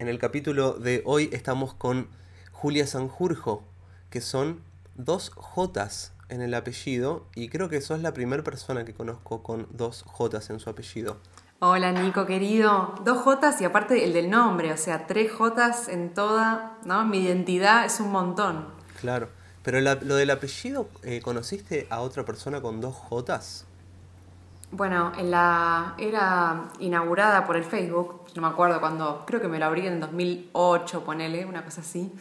En el capítulo de hoy estamos con Julia Sanjurjo, que son dos Jotas en el apellido y creo que sos la primera persona que conozco con dos Jotas en su apellido. Hola Nico querido, dos Jotas y aparte el del nombre, o sea, tres Jotas en toda, ¿no? Mi identidad es un montón. Claro, pero lo del apellido, eh, ¿conociste a otra persona con dos Jotas? Bueno, en la era inaugurada por el Facebook, no me acuerdo cuando, creo que me lo abrí en 2008, ponele, una cosa así.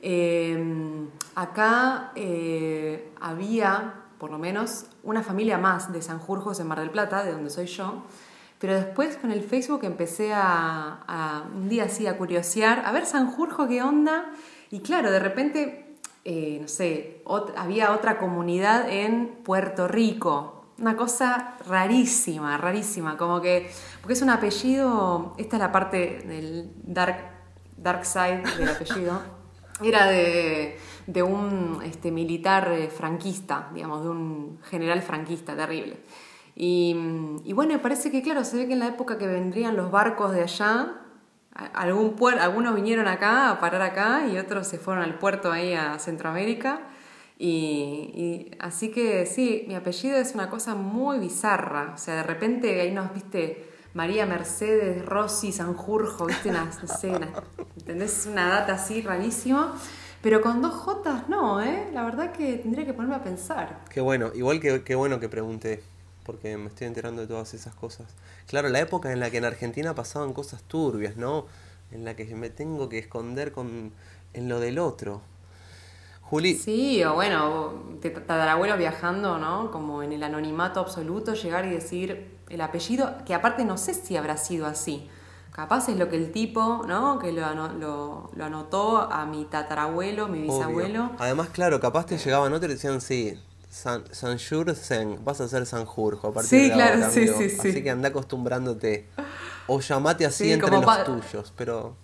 Eh, acá eh, había, por lo menos, una familia más de Sanjurjos en Mar del Plata, de donde soy yo. Pero después con el Facebook empecé a, un día así a curiosear, a ver Sanjurjo qué onda. Y claro, de repente, eh, no sé, había otra comunidad en Puerto Rico. Una cosa rarísima, rarísima. Como que, porque es un apellido, esta es la parte del dark, dark side del apellido era de, un este, militar eh, franquista, digamos, de un general franquista terrible. Y, bueno, parece que, claro, se ve que en la época que vendrían los barcos de allá, algún algunos vinieron acá a parar acá y otros se fueron al puerto ahí a Centroamérica. Y, así que sí, mi apellido es una cosa muy bizarra. O sea, de repente ahí nos viste María Mercedes, Rossi, Sanjurjo, ¿viste? Una, no sé, ¿entendés? Una data así rarísima. Pero con dos Jotas no, ¿eh? La verdad que tendría que ponerme a pensar. Qué bueno, igual que qué bueno que pregunté, porque me estoy enterando de todas esas cosas. Claro, la época en la que en Argentina pasaban cosas turbias, ¿no? En la que me tengo que esconder con en lo del otro. Juli. Sí, o bueno, tatarabuelo viajando, ¿no? Como en el anonimato absoluto, llegar y decir el apellido, que aparte no sé si habrá sido así. Capaz es lo que el tipo, ¿no? Que lo, lo, lo anotó a mi tatarabuelo, mi bisabuelo. Además, claro, capaz te llegaban otros y decían, sí, San, Sanjur vas a ser Sanjurjo a partir sí, de claro, sí, sí, sí. Así que anda acostumbrándote. O llamate así entre los tuyos, pero...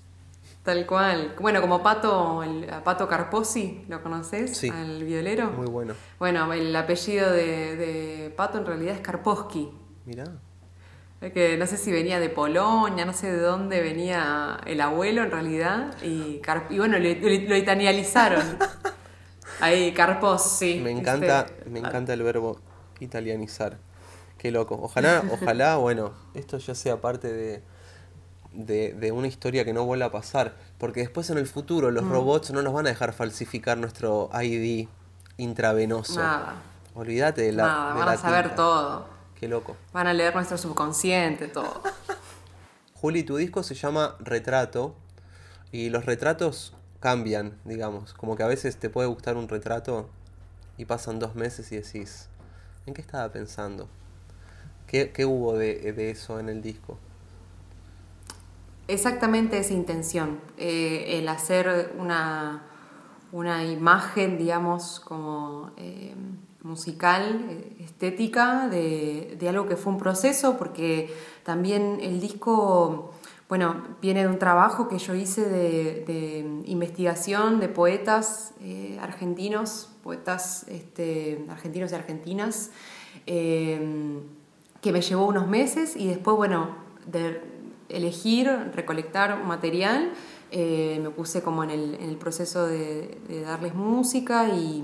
Tal cual. Bueno, como Pato, el Pato Carposi, ¿lo conoces? Sí. Al violero. Muy bueno. Bueno, el apellido de, de Pato en realidad es Karposki. Mirá. Que no sé si venía de Polonia, no sé de dónde venía el abuelo en realidad. Y, y bueno, lo, italianizaron. Ahí, Carposi. Me encanta, me encanta el verbo italianizar. Qué loco. Ojalá, ojalá, bueno, esto ya sea parte de de, una historia que no vuelva a pasar. Porque después en el futuro los mm. robots no nos van a dejar falsificar nuestro ID intravenoso. Nada. Olvídate de la. Nada, van a saber todo. Qué loco. Van a leer nuestro subconsciente, todo. Juli, tu disco se llama Retrato. Y los retratos cambian, digamos. Como que a veces te puede gustar un retrato y pasan dos meses y decís, ¿en qué estaba pensando? ¿Qué, hubo de eso en el disco? Exactamente esa intención, eh, el hacer una, una, imagen, digamos, como eh, musical, eh, estética, de, de, algo que fue un proceso, porque también el disco, bueno, viene de un trabajo que yo hice de, investigación de poetas argentinos, poetas este, argentinos y argentinas, que me llevó unos meses y después, bueno, de, elegir, recolectar material, eh, me puse como en el, proceso de, darles música y,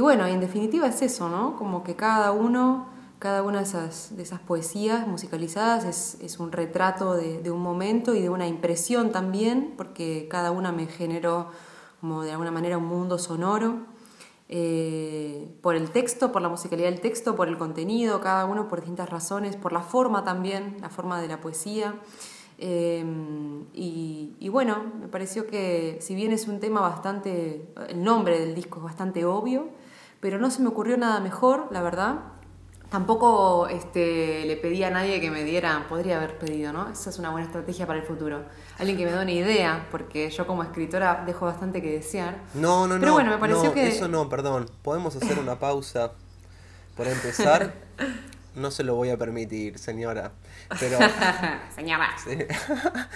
bueno, en definitiva es eso, ¿no? Como que cada uno, cada una de esas, de esas poesías musicalizadas es, un retrato de, un momento y de una impresión también, porque cada una me generó como de alguna manera un mundo sonoro. Eh, por el texto, por la musicalidad del texto, por el contenido, cada uno por distintas razones, por la forma también, la forma de la poesía. Eh, y, bueno, me pareció que si bien es un tema bastante, el nombre del disco es bastante obvio, pero no se me ocurrió nada mejor, la verdad, Tampoco este, le pedí a nadie que me diera, podría haber pedido, ¿no? Esa es una buena estrategia para el futuro. Alguien que me dé una idea, porque yo como escritora dejo bastante que desear. No, no, Pero no. bueno, me pareció que. Eso no, perdón. Podemos hacer una pausa. Por empezar, no se lo voy a permitir, señora. Pero. señora.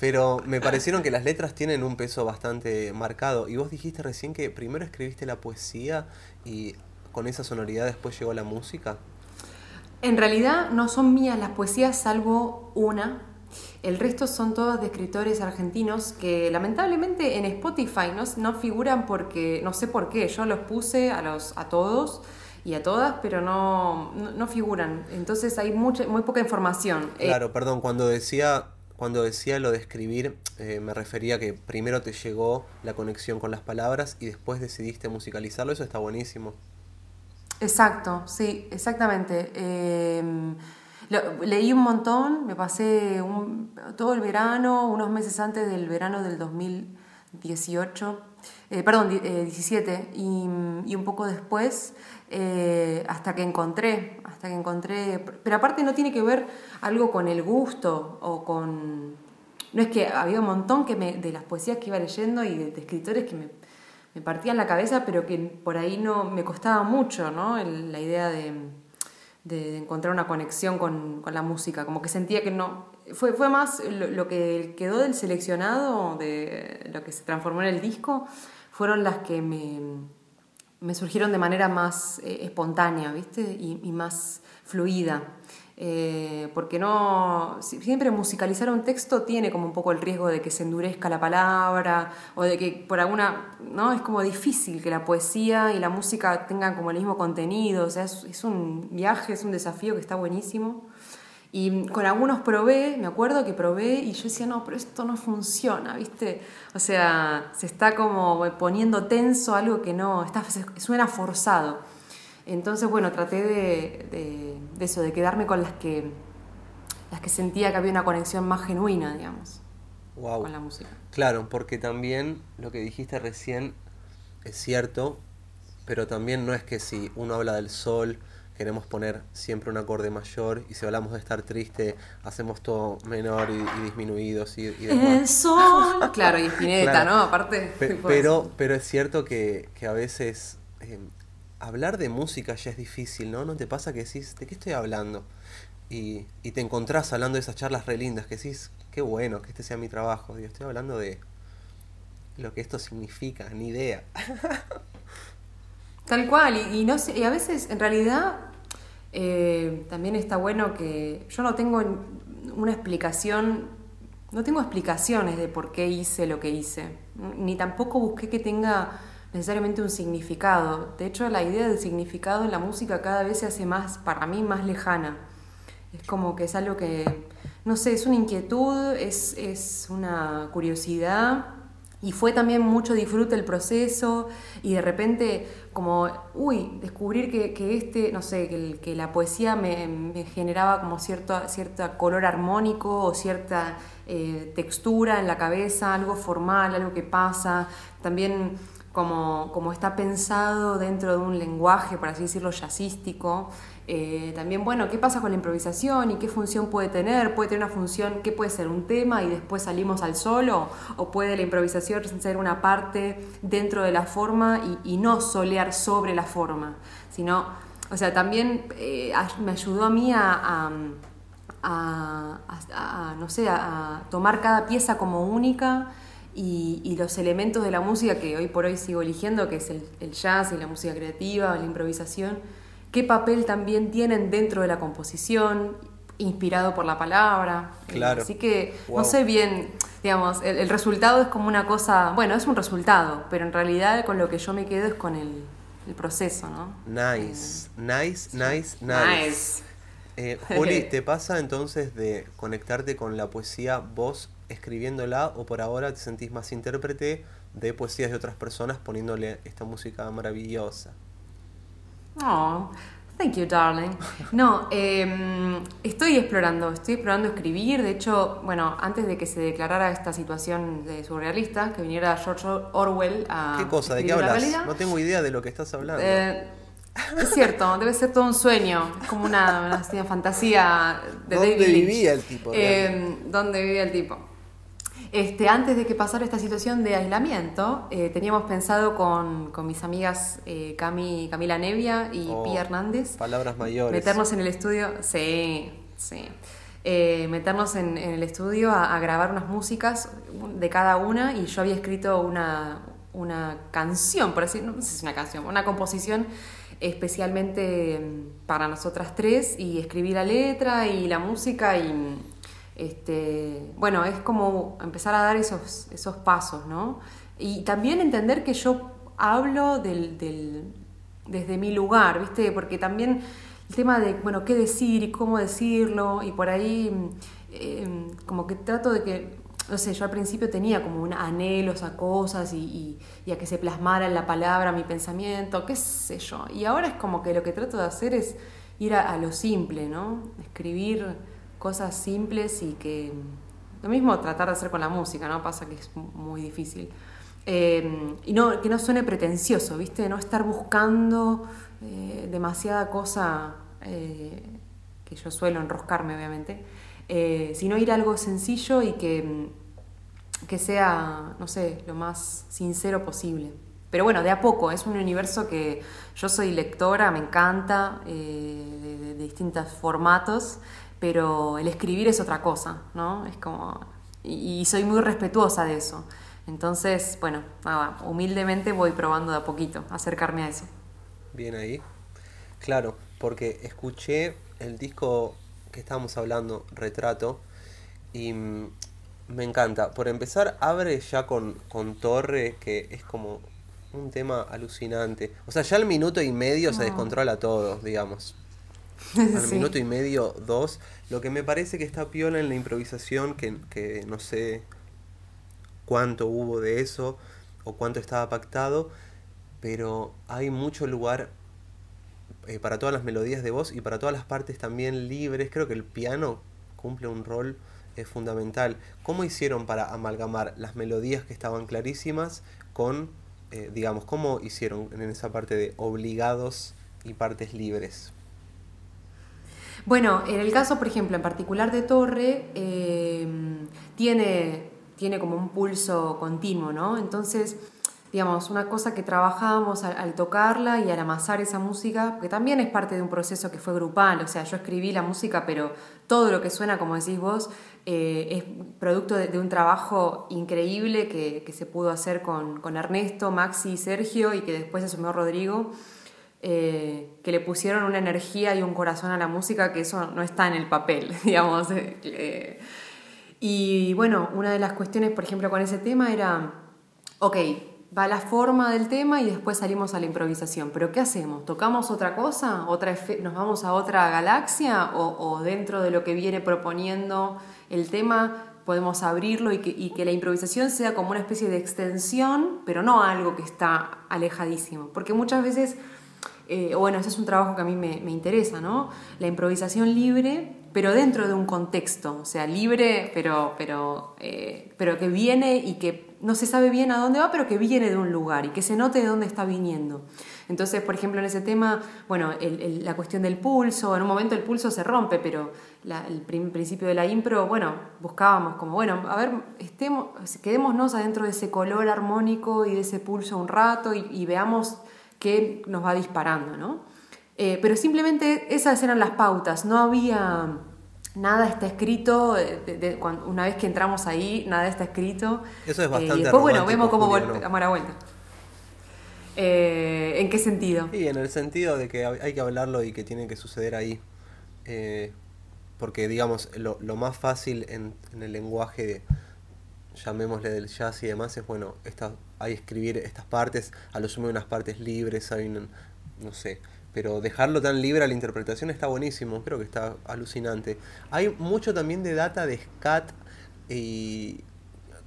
Pero me parecieron que las letras tienen un peso bastante marcado. Y vos dijiste recién que primero escribiste la poesía y con esa sonoridad después llegó la música? En realidad no son mías las poesías, salvo una El resto son todos de escritores argentinos que lamentablemente en Spotify no, no figuran porque, no sé por qué, yo los puse a, los, a todos y a todas, pero no, no, figuran. Entonces hay mucha, muy poca información. Eh, claro, perdón, cuando decía, cuando decía lo de escribir, eh, me refería que primero te llegó la conexión con las palabras y después decidiste musicalizarlo, eso está buenísimo. Exacto, sí, exactamente. Eh, leí un montón, me pasé todo el verano, unos meses antes del verano del 2018, eh, perdón, 17, eh, y, un poco después, eh, hasta que encontré, hasta que encontré, pero aparte no tiene que ver algo con el gusto o con... No es que había un montón que me, de las poesías que iba leyendo y de, escritores que me, me, partían la cabeza, pero que por ahí no me costaba mucho, ¿no? la idea de de, encontrar una conexión con, la música, como que sentía que no... Fue, fue más lo, que quedó del seleccionado, de lo que se transformó en el disco, fueron las que me, me surgieron de manera más eh, espontánea, ¿viste? y más fluida. Eh, porque no siempre musicalizar un texto tiene como un poco el riesgo de que se endurezca la palabra o de que por alguna no es como difícil que la poesía y la música tengan como el mismo contenido o sea es, un viaje es un desafío que está buenísimo y con algunos probé me acuerdo que probé y yo decía no pero esto no funciona viste o sea se está como poniendo tenso algo que no está suena forzado. Entonces, bueno, traté de, eso, de quedarme con las que, las que sentía que había una conexión más genuina, digamos, con la música. Claro, porque también lo que dijiste recién es cierto, pero también no es que si uno habla del sol, queremos poner siempre un acorde mayor y si hablamos de estar triste hacemos todo menor y, disminuidos y, El sol. claro, y Spinetta, ¿no? Aparte. pero, pero es cierto que, a veces eh, hablar de música ya es difícil, ¿no? ¿No te pasa que decís, ¿de qué estoy hablando? Y, y te encontrás hablando de esas charlas re lindas, que decís, qué bueno que este sea mi trabajo. Digo, estoy hablando de lo que esto significa, ni idea. Tal cual, y, no sé, y a veces en realidad eh, también está bueno que yo no tengo una explicación, no tengo explicaciones de por qué hice lo que hice, ni tampoco busqué que tenga necesariamente un significado. De hecho, la idea del significado en la música cada vez se hace más, para mí, más lejana. Es como que es algo que, no sé, es una inquietud, es, es una curiosidad y fue también mucho disfrute el proceso y de repente como, uy, descubrir que, que este, no sé, que, la poesía me, generaba como cierto, cierta color armónico o cierta eh, textura en la cabeza, algo formal, algo que pasa. También como, como, está pensado dentro de un lenguaje, por así decirlo, jazzístico. Eh, también, bueno, ¿qué pasa con la improvisación y qué función puede tener? ¿Puede tener una función que puede ser un tema y después salimos al solo? ¿O puede la improvisación ser una parte dentro de la forma y, no solear sobre la forma? Sino, o sea, también eh, me ayudó a mí a, no sé, a tomar cada pieza como única y, los elementos de la música que hoy por hoy sigo eligiendo, que es el, jazz y la música creativa, la improvisación, qué papel también tienen dentro de la composición, inspirado por la palabra. Claro. Así que no sé bien, digamos, el, resultado es como una cosa, bueno, es un resultado, pero en realidad con lo que yo me quedo es con el, proceso, ¿no? Nice, nice, nice, nice. Eh, Juli, ¿te pasa entonces de conectarte con la poesía vos escribiéndola o por ahora te sentís más intérprete de poesías de otras personas poniéndole esta música maravillosa? Oh, thank you, darling. No, em, estoy explorando, estoy explorando escribir. De hecho, bueno, antes de que se declarara esta situación de surrealista, que viniera George Orwell a. ¿Qué cosa? ¿De qué hablas? No tengo idea de lo que estás hablando. Eh, es cierto, debe ser todo un sueño, es como una, fantasía de ¿Dónde vivía el tipo? Eh, ¿Dónde vivía el tipo? Este, antes de que pasara esta situación de aislamiento, eh, teníamos pensado con, mis amigas eh, Cami, Camila Nevia y oh, Pía Hernández. Palabras mayores. Meternos en el estudio, sí, sí. Eh, meternos en, el estudio a, grabar unas músicas de cada una y yo había escrito una, una canción, por así no sé si es una canción, una composición especialmente mm, para nosotras tres y escribí la letra y la música y Este, bueno, es como empezar a dar esos, esos pasos, ¿no? Y también entender que yo hablo del, desde mi lugar, ¿viste? Porque también el tema de, bueno, qué decir y cómo decirlo, y por ahí eh, como que trato de que, no sé, yo al principio tenía como un anhelos a cosas y, y, a que se plasmara en la palabra mi pensamiento, qué sé yo. Y ahora es como que lo que trato de hacer es ir a, lo simple, ¿no? Escribir cosas simples y que... Lo mismo tratar de hacer con la música, ¿no? Pasa que es muy difícil. Eh, y no, que no suene pretencioso, ¿viste? No estar buscando eh, demasiada cosa que yo suelo enroscarme, obviamente. Eh, sino ir a algo sencillo y que, que sea, no sé, lo más sincero posible. Pero bueno, de a poco, es un universo que yo soy lectora, me encanta, eh, de, distintos formatos, pero el escribir es otra cosa, ¿no? Es como. Y, soy muy respetuosa de eso. Entonces, bueno, nada, humildemente voy probando de a poquito, acercarme a eso. Bien ahí. Claro, porque escuché el disco que estábamos hablando, retrato, y mm, me encanta. Por empezar, abre ya con, con Torre, que es como un tema alucinante. O sea, ya al minuto y medio se descontrola todo, digamos. Al minuto y medio, dos. Lo que me parece que está piola en la improvisación, que, que no sé cuánto hubo de eso o cuánto estaba pactado, pero hay mucho lugar eh, para todas las melodías de voz y para todas las partes también libres. Creo que el piano cumple un rol eh, fundamental. ¿Cómo hicieron para amalgamar las melodías que estaban clarísimas con, eh, digamos, cómo hicieron en esa parte de obligados y partes libres? Bueno, en el caso, por ejemplo, en particular de Torre, tiene, tiene como un pulso continuo, ¿no? Entonces, digamos, una cosa que trabajábamos al, tocarla y al amasar esa música, que también es parte de un proceso que fue grupal, o sea, yo escribí la música, pero todo lo que suena, como decís vos, eh, es producto de, un trabajo increíble que, se pudo hacer con, Ernesto, Maxi y Sergio y que después asumió Rodrigo. Eh, que le pusieron una energía y un corazón a la música que eso no está en el papel, digamos. Eh, y bueno, una de las cuestiones, por ejemplo, con ese tema era, ok, va la forma del tema y después salimos a la improvisación. Pero ¿qué hacemos? ¿Tocamos otra cosa? ¿Otra ¿Nos vamos a otra galaxia? ¿O, dentro de lo que viene proponiendo el tema podemos abrirlo y que, la improvisación sea como una especie de extensión, pero no algo que está alejadísimo? Porque muchas veces, eh, bueno, ese es un trabajo que a mí me, interesa, ¿no? La improvisación libre pero dentro de un contexto, o sea, libre, pero, pero, eh, pero que viene y que no se sabe bien a dónde va, pero que viene de un lugar y que se note de dónde está viniendo. Entonces, por ejemplo, en ese tema, bueno, la cuestión del pulso, en un momento el pulso se rompe, pero el principio de la impro, bueno, buscábamos como, bueno, a ver, estemos, quedémonos adentro de ese color armónico y de ese pulso un rato y, veamos qué nos va disparando, ¿no? Eh, pero simplemente esas eran las pautas, no había nada está escrito, eh, una vez que entramos ahí, nada está escrito. Eso es bastante. y después, bueno, vemos cómo vamos a vuelta. Eh, ¿En qué sentido? Sí, en el sentido de que hay que hablarlo y que tiene que suceder ahí. Eh, porque, digamos, lo, más fácil en, el lenguaje, llamémosle del jazz y demás, es, bueno, esta, hay escribir estas partes, a lo sumo unas partes libres, hay no sé, pero dejarlo tan libre a la interpretación está buenísimo, creo que está alucinante. Hay mucho también de data de scat y...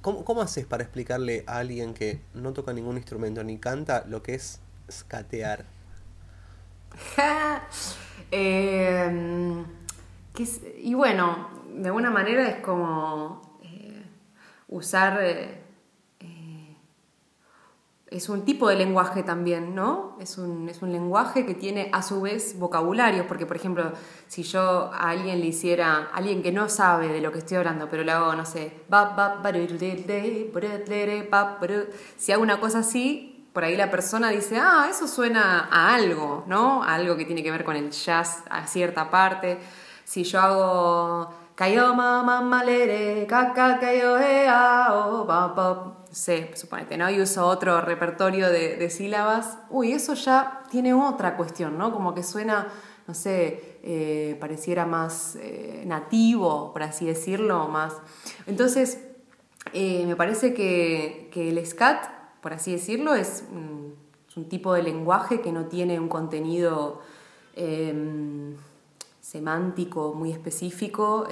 ¿Cómo, haces para explicarle a alguien que no toca ningún instrumento ni canta lo que es skatear? Em, y bueno, de alguna manera es como eh, usar... Eh, es un tipo de lenguaje también, ¿no? Es un, es un lenguaje que tiene a su vez vocabulario, porque por ejemplo, si yo a alguien le hiciera, alguien que no sabe de lo que estoy hablando, pero le hago, no sé, si hago una cosa así, por ahí la persona dice, ah, eso suena a algo, ¿no? A algo que tiene que ver con el jazz a cierta parte. Si yo hago, kayo o sé, suponete, ¿no? Y uso otro repertorio de, sílabas, uy, eso ya tiene otra cuestión, ¿no? Como que suena, no sé, eh, pareciera más eh, nativo, por así decirlo, más. Entonces, me parece que, el SCAT, por así decirlo, es, un tipo de lenguaje que no tiene un contenido em, semántico muy específico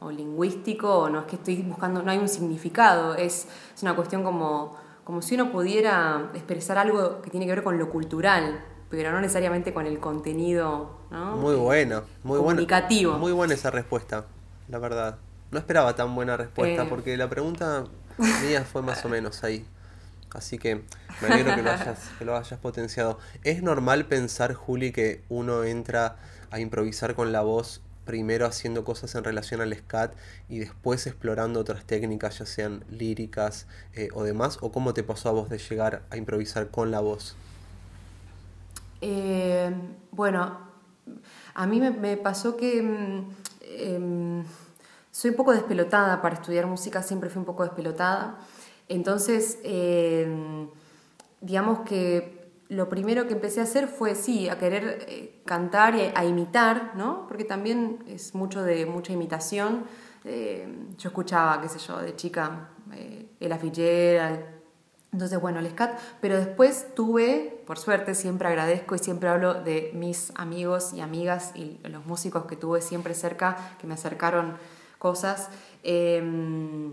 o lingüístico, o no es que estoy buscando, no hay un significado, es, es una cuestión como como si uno pudiera expresar algo que tiene que ver con lo cultural, pero no necesariamente con el contenido muy bueno, muy comunicativo. muy buena esa respuesta, la verdad. No esperaba tan buena respuesta, eh. porque la pregunta mía fue más o menos ahí. Así que me alegro que lo, hayas, que lo hayas potenciado. ¿Es normal pensar, Juli, que uno entra a improvisar con la voz primero haciendo cosas en relación al scat y después explorando otras técnicas, ya sean líricas eh, o demás? ¿O cómo te pasó a vos de llegar a improvisar con la voz? Eh, bueno, a mí me, pasó que mm, em, soy un poco despelotada para estudiar música, siempre fui un poco despelotada. Entonces, em, digamos que lo primero que empecé a hacer fue, sí, a querer eh, cantar y a, imitar, ¿no? Porque también es mucho de mucha imitación. Eh, yo escuchaba, qué sé yo, de chica, eh, Ella Fitzgerald, entonces, bueno, el SCAT, pero después tuve, por suerte, siempre agradezco y siempre hablo de mis amigos y amigas y los músicos que tuve siempre cerca, que me acercaron cosas. Em,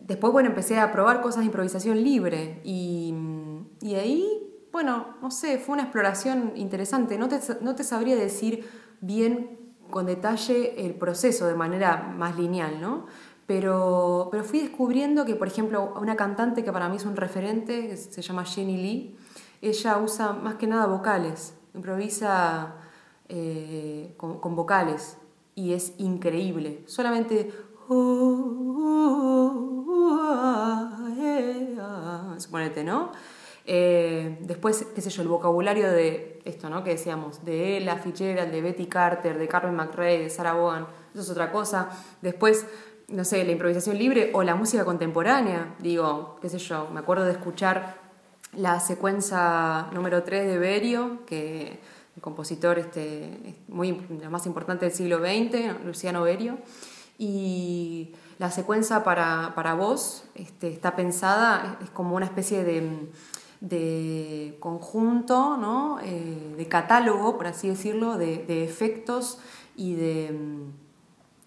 después, bueno, empecé a probar cosas de improvisación libre y, y ahí bueno, no sé, fue una exploración interesante. No te, no te sabría decir bien con detalle el proceso de manera más lineal, ¿no? Pero, pero fui descubriendo que, por ejemplo, una cantante que para mí es un referente, se llama Jenny Lee, ella usa más que nada vocales, improvisa eh, con, vocales y es increíble. Solamente... Suponete, ¿no? Eh, después, qué sé yo, el vocabulario de esto, ¿no? Que decíamos, de Ella Fitzgerald, de Betty Carter, de Carmen McRae, de Sarah Vaughan, eso es otra cosa. Después, no sé, la improvisación libre o la música contemporánea, digo, qué sé yo, me acuerdo de escuchar la secuencia número 3 de Berio, que el compositor este, muy, más importante del siglo XX, Luciano Berio, y la secuencia para, para voz este, está pensada, es como una especie de de conjunto, ¿no? Eh, de catálogo, por así decirlo, de, efectos y de,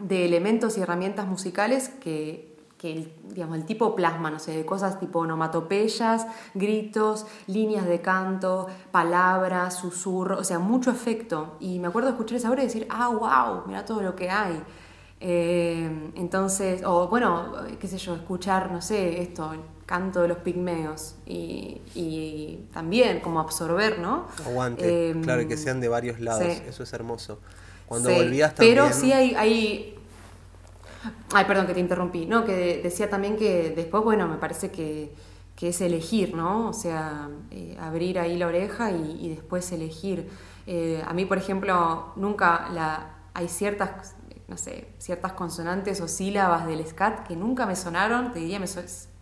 de, elementos y herramientas musicales que, el, digamos, el tipo plasma, no sé, de cosas tipo onomatopeyas, gritos, líneas de canto, palabras, susurros, o sea, mucho efecto. Y me acuerdo escuchar esa obra y decir, ah, wow, mira todo lo que hay. Eh, entonces, o bueno, qué sé yo, escuchar, no sé, esto, canto de los pigmeos y, también como absorber, ¿no? Aguante, em, claro, y que sean de varios lados, eso es hermoso. Cuando volvías también... Pero sí hay, hay... Ay, perdón que te interrumpí, no, que decía también que después, bueno, me parece que, es elegir, ¿no? O sea, eh, abrir ahí la oreja y, después elegir. Eh, a mí, por ejemplo, nunca la... Hay ciertas no sé, ciertas consonantes o sílabas del scat que nunca me sonaron, te diría, me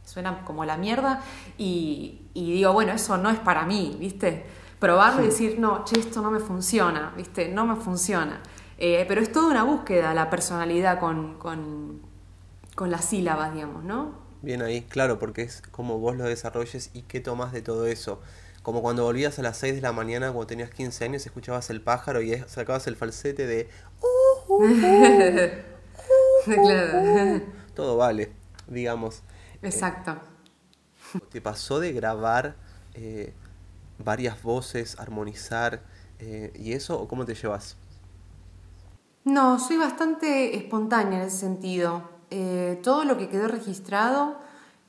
suenan como la mierda, y, digo, bueno, eso no es para mí, ¿viste? Probarlo y decir, no, che, esto no me funciona, ¿viste? No me funciona. Eh, pero es toda una búsqueda la personalidad con, con, con las sílabas, digamos, ¿no? Bien ahí, claro, porque es como vos lo desarrolles y qué tomas de todo eso. Como cuando volvías a las 6 de la mañana cuando tenías 15 años, escuchabas el pájaro y sacabas el falsete de... Todo vale, digamos. Exacto. ¿Te pasó de grabar eh, varias voces, armonizar eh, y eso o cómo te llevas? No, soy bastante espontánea en ese sentido. Eh, todo lo que quedó registrado,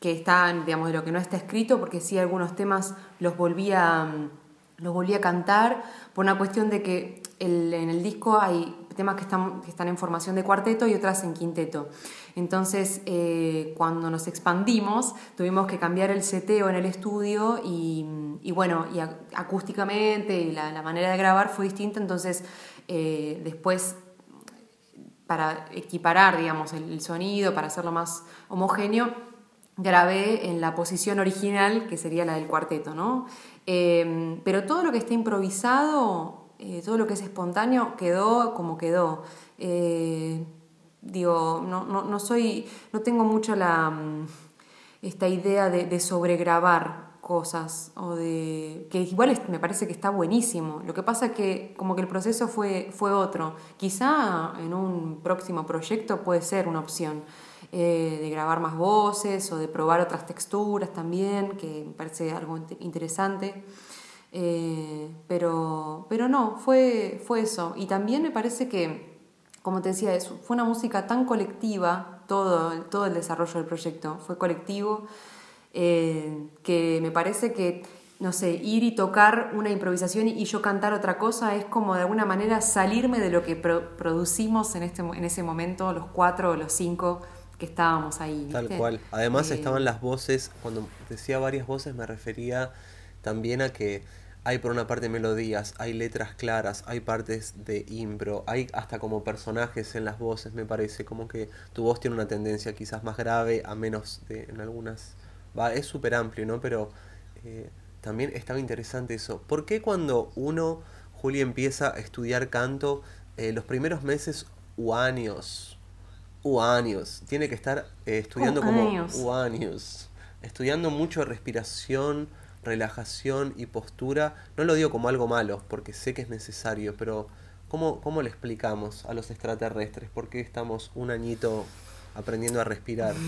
que está, digamos, de lo que no está escrito, porque sí algunos temas los volví a, los volví a cantar, por una cuestión de que en el disco hay temas que están, que están en formación de cuarteto y otras en quinteto. Entonces, eh, cuando nos expandimos, tuvimos que cambiar el seteo en el estudio y, bueno, acústicamente y la, manera de grabar fue distinta, entonces eh, después para equiparar, digamos, el, sonido, para hacerlo más homogéneo, grabé en la posición original, que sería la del cuarteto, ¿no? Eh, pero todo lo que está improvisado eh, todo lo que es espontáneo quedó como quedó. Digo, no, no, no, soy, no tengo mucho la, mm, esta idea de, sobregrabar cosas o de que igual me parece que está buenísimo. Lo que pasa es que como que el proceso fue, fue otro. Quizá en un próximo proyecto puede ser una opción eh, de grabar más voces o de probar otras texturas también, que me parece algo interesante. Eh, pero, pero no, fue, fue eso. Y también me parece que, como te decía, fue una música tan colectiva, todo, todo el desarrollo del proyecto fue colectivo. Eh, que me parece que, no sé, ir y tocar una improvisación y yo cantar otra cosa es como de alguna manera salirme de lo que producimos en, este, en ese momento, los cuatro o los cinco que estábamos ahí. Tal cual. Además eh, estaban las voces, cuando decía varias voces me refería también a que hay por una parte melodías, hay letras claras, hay partes de impro, hay hasta como personajes en las voces, me parece, como que tu voz tiene una tendencia quizás más grave, a menos de, en algunas va, es súper amplio, ¿no? Pero eh, también estaba interesante eso. ¿Por qué cuando uno, Juli, empieza a estudiar canto, eh, los primeros meses u años, u años, tiene que estar eh, estudiando como u años, estudiando mucho respiración, relajación y postura? No lo digo como algo malo, porque sé que es necesario, pero ¿cómo, cómo le explicamos a los extraterrestres por qué estamos un añito aprendiendo a respirar?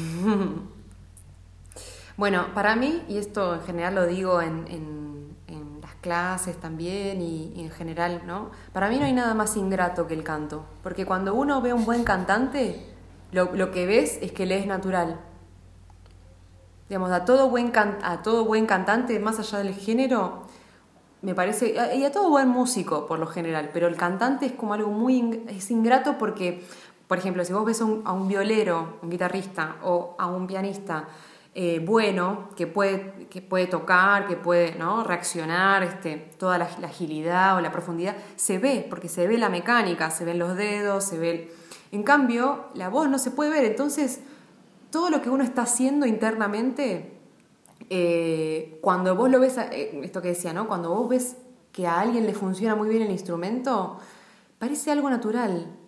Bueno, para mí, y esto en general lo digo en, en, las clases también y, en general, ¿no? Para mí no hay nada más ingrato que el canto, porque cuando uno ve a un buen cantante, lo, lo que ves es que le es natural. Digamos, a todo, buen a todo buen cantante, más allá del género, me parece, y a todo buen músico por lo general, pero el cantante es como algo muy es ingrato porque, por ejemplo, si vos ves a un, a un violero, un guitarrista o a un pianista, eh, bueno, que puede, que puede tocar, que puede reaccionar, este, toda la, agilidad o la profundidad, se ve, porque se ve la mecánica, se ven los dedos, se ve... En cambio, la voz no se puede ver, entonces todo lo que uno está haciendo internamente, eh, cuando vos lo ves, eh, esto que decía, ¿no? Cuando vos ves que a alguien le funciona muy bien el instrumento, parece algo natural,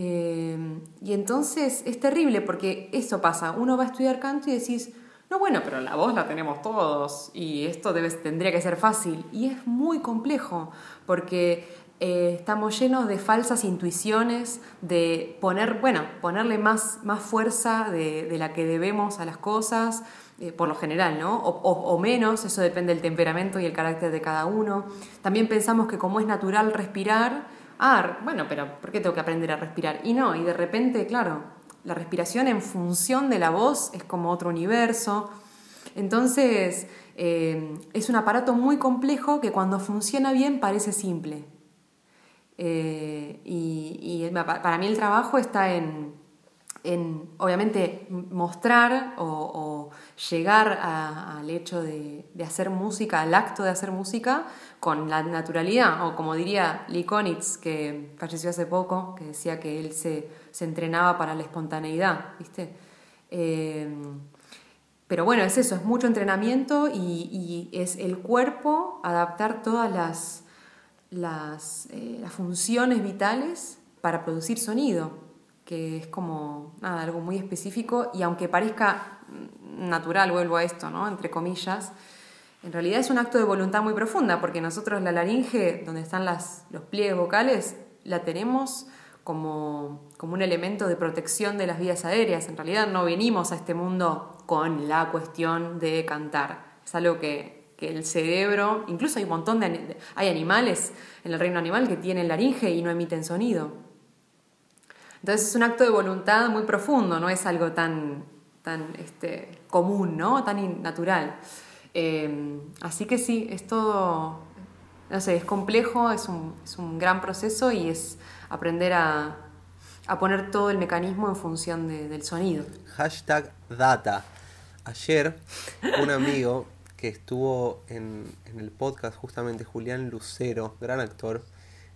Em, y entonces es terrible porque eso pasa, uno va a estudiar canto y decís, no, bueno, pero la voz la tenemos todos y esto tendría que ser fácil. Y es muy complejo porque eh, estamos llenos de falsas intuiciones, de poner, bueno, ponerle más, más fuerza de, la que debemos a las cosas, eh, por lo general, ¿no? o, menos, eso depende del temperamento y el carácter de cada uno. También pensamos que como es natural respirar, ah, bueno, pero ¿por qué tengo que aprender a respirar? Y no, y de repente, claro, la respiración en función de la voz es como otro universo. Entonces, eh, es un aparato muy complejo que cuando funciona bien parece simple. Eh, y, para mí el trabajo está en, obviamente, mostrar o, llegar al hecho de, hacer música, al acto de hacer música, con la naturalidad, o como diría Lee Konitz, que falleció hace poco, que decía que él se, entrenaba para la espontaneidad, ¿viste? Eh, pero bueno, es eso, es mucho entrenamiento y, es el cuerpo adaptar todas las, las, eh, las, funciones vitales para producir sonido, que es como nada, algo muy específico y aunque parezca natural, vuelvo a esto, ¿no? entre comillas, en realidad es un acto de voluntad muy profunda, porque nosotros la laringe, donde están las, los pliegues vocales, la tenemos como, como un elemento de protección de las vías aéreas. En realidad no venimos a este mundo con la cuestión de cantar. Es algo que, que el cerebro, incluso hay un montón de hay animales en el reino animal que tienen laringe y no emiten sonido. Entonces es un acto de voluntad muy profundo, no es algo tan, tan este, común, ¿no? tan natural. Em, así que sí, es todo, no sé, es complejo, es un, es un gran proceso y es aprender a, a, poner todo el mecanismo en función del sonido. Hashtag data. Ayer un amigo que estuvo en, en el podcast, justamente Julián Lucero, gran actor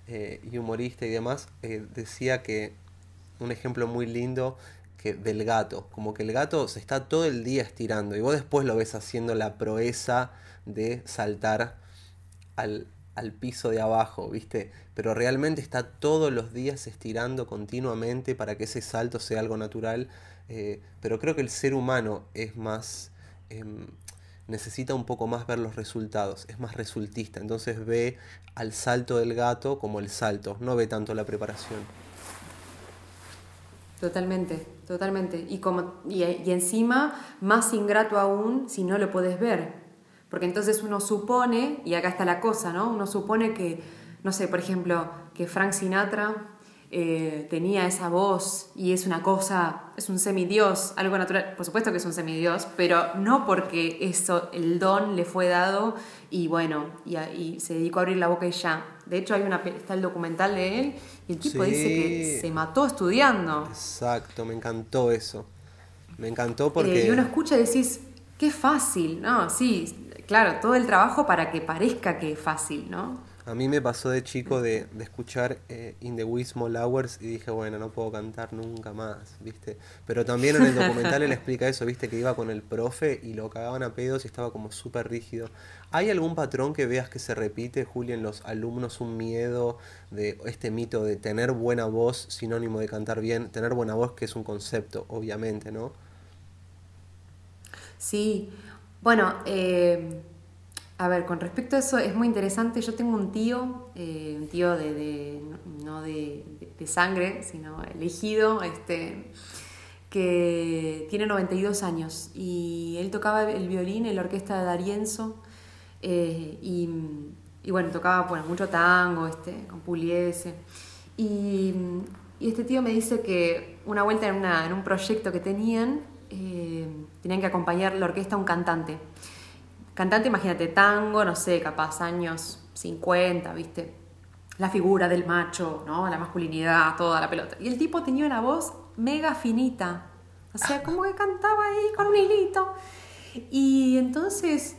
eh, y humorista y demás, eh, decía que un ejemplo muy lindo que del gato. Como que el gato se está todo el día estirando y vos después lo ves haciendo la proeza de saltar al, al piso de abajo, ¿viste? Pero realmente está todos los días estirando continuamente para que ese salto sea algo natural. Eh, pero creo que el ser humano es más... Em, necesita un poco más ver los resultados, es más resultista, entonces ve al salto del gato como el salto, no ve tanto la preparación. Totalmente, totalmente. Y, como, y, encima, más ingrato aún si no lo puedes ver. Porque entonces uno supone, y acá está la cosa, ¿no? Uno supone que, no sé, por ejemplo, que Frank Sinatra eh, tenía esa voz y es una cosa, es un semidios, algo natural, por supuesto que es un semidios, pero no porque eso, el don le fue dado y bueno, y, se dedicó a abrir la boca y ya. De hecho, hay una, está el documental de él y el tipo dice que se mató estudiando. Exacto, me encantó eso. Me encantó porque... y uno escucha y decís, qué fácil, ¿no? Sí, claro, todo el trabajo para que parezca que es fácil, ¿no? A mí me pasó de chico de, escuchar eh, In the Wee Small Hours y dije, bueno, no puedo cantar nunca más, ¿viste? Pero también en el documental él explica eso, ¿viste? Que iba con el profe y lo cagaban a pedos y estaba como súper rígido. ¿Hay algún patrón que veas que se repite, Juli, en los alumnos? Un miedo de este mito de tener buena voz, sinónimo de cantar bien, tener buena voz, que es un concepto, obviamente, ¿no? Sí, bueno, eh a ver, con respecto a eso es muy interesante. Yo tengo un tío, eh, un tío de, no de, sangre, sino elegido, este, que tiene 92 años y él tocaba el violín en la orquesta de Darienzo eh, y, bueno, tocaba bueno, mucho tango este, con Puliese. Y, este tío me dice que una vuelta en, un proyecto que tenían, tenían que acompañar la orquesta a un cantante. Cantante, imagínate, tango, no sé, capaz años 50, ¿viste? La figura del macho, ¿no? La masculinidad, toda la pelota. Y el tipo tenía una voz mega finita. O sea, como que cantaba ahí con un hilito. Y entonces,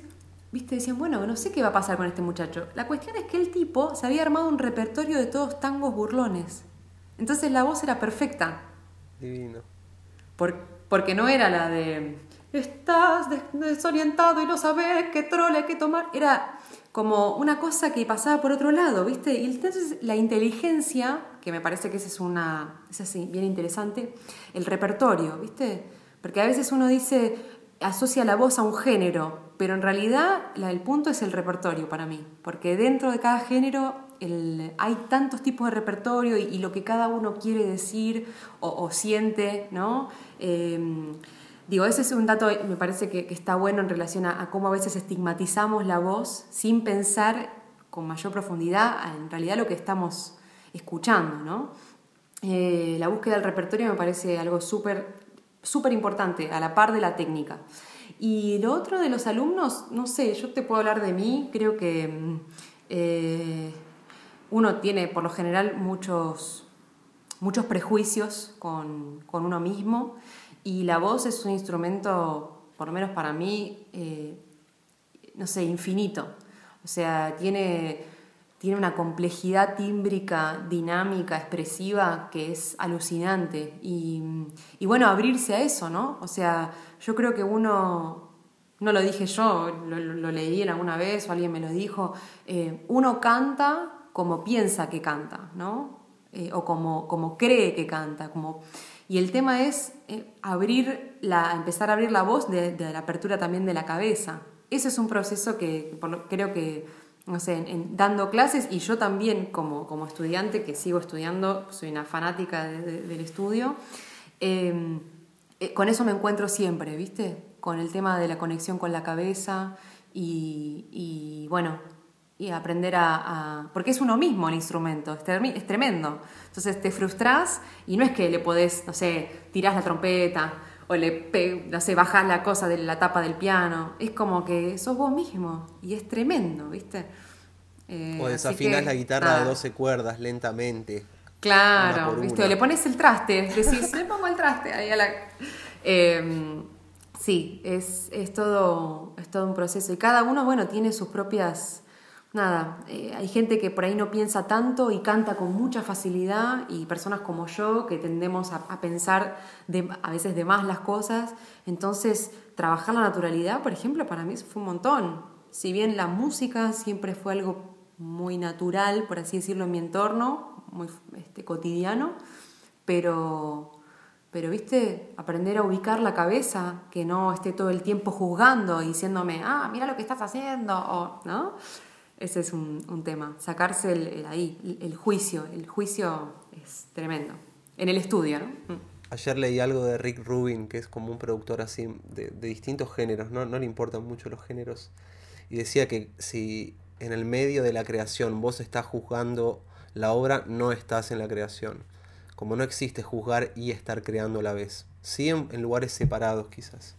¿viste? Decían, bueno, no sé qué va a pasar con este muchacho. La cuestión es que el tipo se había armado un repertorio de todos tangos burlones. Entonces la voz era perfecta. Divino. Porque no era la de estás desorientado y no sabes qué trole hay que tomar. Era como una cosa que pasaba por otro lado, ¿viste? Y entonces la inteligencia, que me parece que esa es una, es así, bien interesante, el repertorio, ¿viste? Porque a veces uno dice, asocia la voz a un género, pero en realidad el punto es el repertorio para mí, porque dentro de cada género hay tantos tipos de repertorio y, lo que cada uno quiere decir o, siente, ¿no? Em, Digo, ese es un dato, me parece que, está bueno en relación a, cómo a veces estigmatizamos la voz sin pensar con mayor profundidad en realidad lo que estamos escuchando, ¿no? Eh, la búsqueda del repertorio me parece algo súper súper importante, a la par de la técnica. Y lo otro de los alumnos, no sé, yo te puedo hablar de mí, creo que mm, eh, uno tiene por lo general muchos, muchos prejuicios con, con uno mismo. Y la voz es un instrumento, por lo menos para mí, eh, no sé, infinito. O sea, tiene, tiene una complejidad tímbrica, dinámica, expresiva que es alucinante. Y, bueno, abrirse a eso, ¿no? O sea, yo creo que uno, no lo dije yo, lo, leí en alguna vez o alguien me lo dijo, eh, uno canta como piensa que canta, ¿no? Eh, o como, como cree que canta, como y el tema es eh, abrir la, empezar a abrir la voz de, la apertura también de la cabeza. Ese es un proceso que creo que, no sé, dando clases y yo también como, como estudiante, que sigo estudiando, soy una fanática del estudio, em, eh, con eso me encuentro siempre, ¿viste? Con el tema de la conexión con la cabeza y, y bueno, y aprender a, Porque es uno mismo el instrumento, es, tremendo. Entonces te frustras y no es que le podés, no sé, tirás la trompeta o le, no sé, bajás la cosa de la tapa del piano. Es como que sos vos mismo y es tremendo, ¿viste? Eh, o desafinás la guitarra de 12 cuerdas lentamente. Claro, ¿viste? O le pones el traste, decís, le pongo el traste ahí a la... Em, sí, es, es, todo, es todo un proceso y cada uno, bueno, tiene sus propias nada, eh, hay gente que por ahí no piensa tanto y canta con mucha facilidad y personas como yo que tendemos a, pensar a veces de más las cosas. Entonces, trabajar la naturalidad, por ejemplo, para mí fue un montón. Si bien la música siempre fue algo muy natural, por así decirlo, en mi entorno, muy este, cotidiano, pero, pero, viste, aprender a ubicar la cabeza, que no esté todo el tiempo juzgando y diciéndome, ah, mira lo que estás haciendo, o, ¿no? Ese es un, tema, sacarse el, ahí, el, juicio, el juicio es tremendo, en el estudio. Mm. Ayer leí algo de Rick Rubin, que es como un productor así de, distintos géneros, no, no le importan mucho los géneros, y decía que si en el medio de la creación vos estás juzgando la obra, no estás en la creación. Como no existe juzgar y estar creando a la vez. Sí en, lugares separados quizás.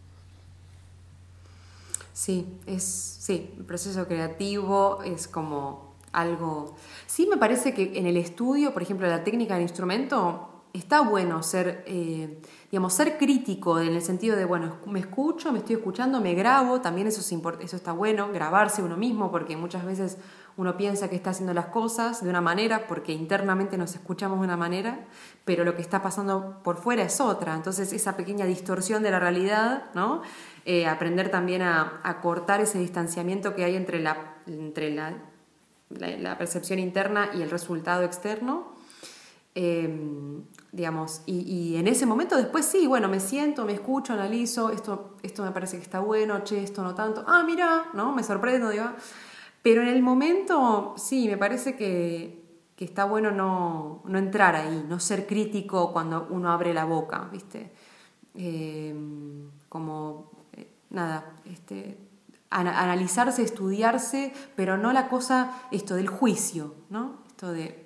Sí, es, sí, el proceso creativo es como algo... Sí me parece que en el estudio, por ejemplo, la técnica del instrumento, está bueno ser, eh, digamos, ser crítico en el sentido de, bueno, me escucho, me estoy escuchando, me grabo, también eso, es eso está bueno, grabarse uno mismo, porque muchas veces uno piensa que está haciendo las cosas de una manera, porque internamente nos escuchamos de una manera, pero lo que está pasando por fuera es otra. Entonces, esa pequeña distorsión de la realidad, ¿no? Eh, aprender también a, cortar ese distanciamiento que hay entre la, entre la, la percepción interna y el resultado externo. Eh, digamos, y, en ese momento después sí, bueno, me siento, me escucho, analizo, esto, esto me parece que está bueno, che, esto no tanto, ah, mira, ¿no? Me sorprendo, digo. Pero en el momento, sí, me parece que, está bueno no, entrar ahí, no ser crítico cuando uno abre la boca, ¿viste? Em, como, eh, nada, este, analizarse, estudiarse, pero no la cosa, esto del juicio, ¿no? Esto de,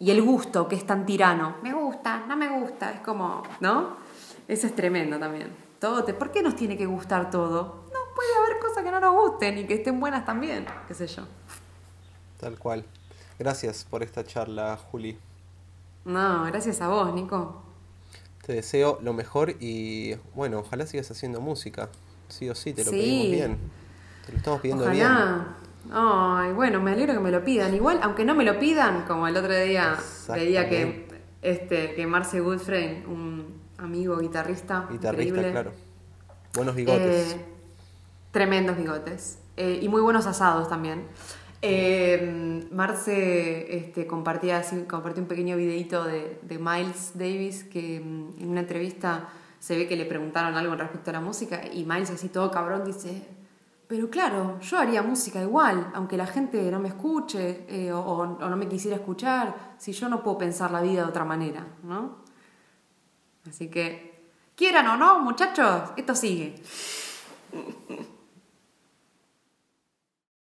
y el gusto, que es tan tirano. Me gusta, no me gusta, es como, ¿no? Eso es tremendo también. Todo te, ¿Por qué nos tiene que gustar todo? No, puede haber cosas que no nos gusten y que estén buenas también, qué sé yo. Tal cual. Gracias por esta charla, Juli. No, gracias a vos, Nico. Te deseo lo mejor y bueno, ojalá sigas haciendo música. Sí o sí, te lo pedimos bien. Te lo estamos pidiendo bien. Ay, bueno, me alegro que me lo pidan. Igual, aunque no me lo pidan, como el otro día veía que este que Marce Goodfriend, un amigo guitarrista, guitarrista, claro. Buenos bigotes. Eh, tremendos bigotes. Eh, y muy buenos asados también. Eh, Marce este, compartía compartió un pequeño videito de, de, Miles Davis que mm, en una entrevista se ve que le preguntaron algo respecto a la música y Miles así todo cabrón dice pero claro, yo haría música igual, aunque la gente no me escuche eh, o, no me quisiera escuchar, si yo no puedo pensar la vida de otra manera, ¿no? Así que, quieran o no, muchachos, esto sigue.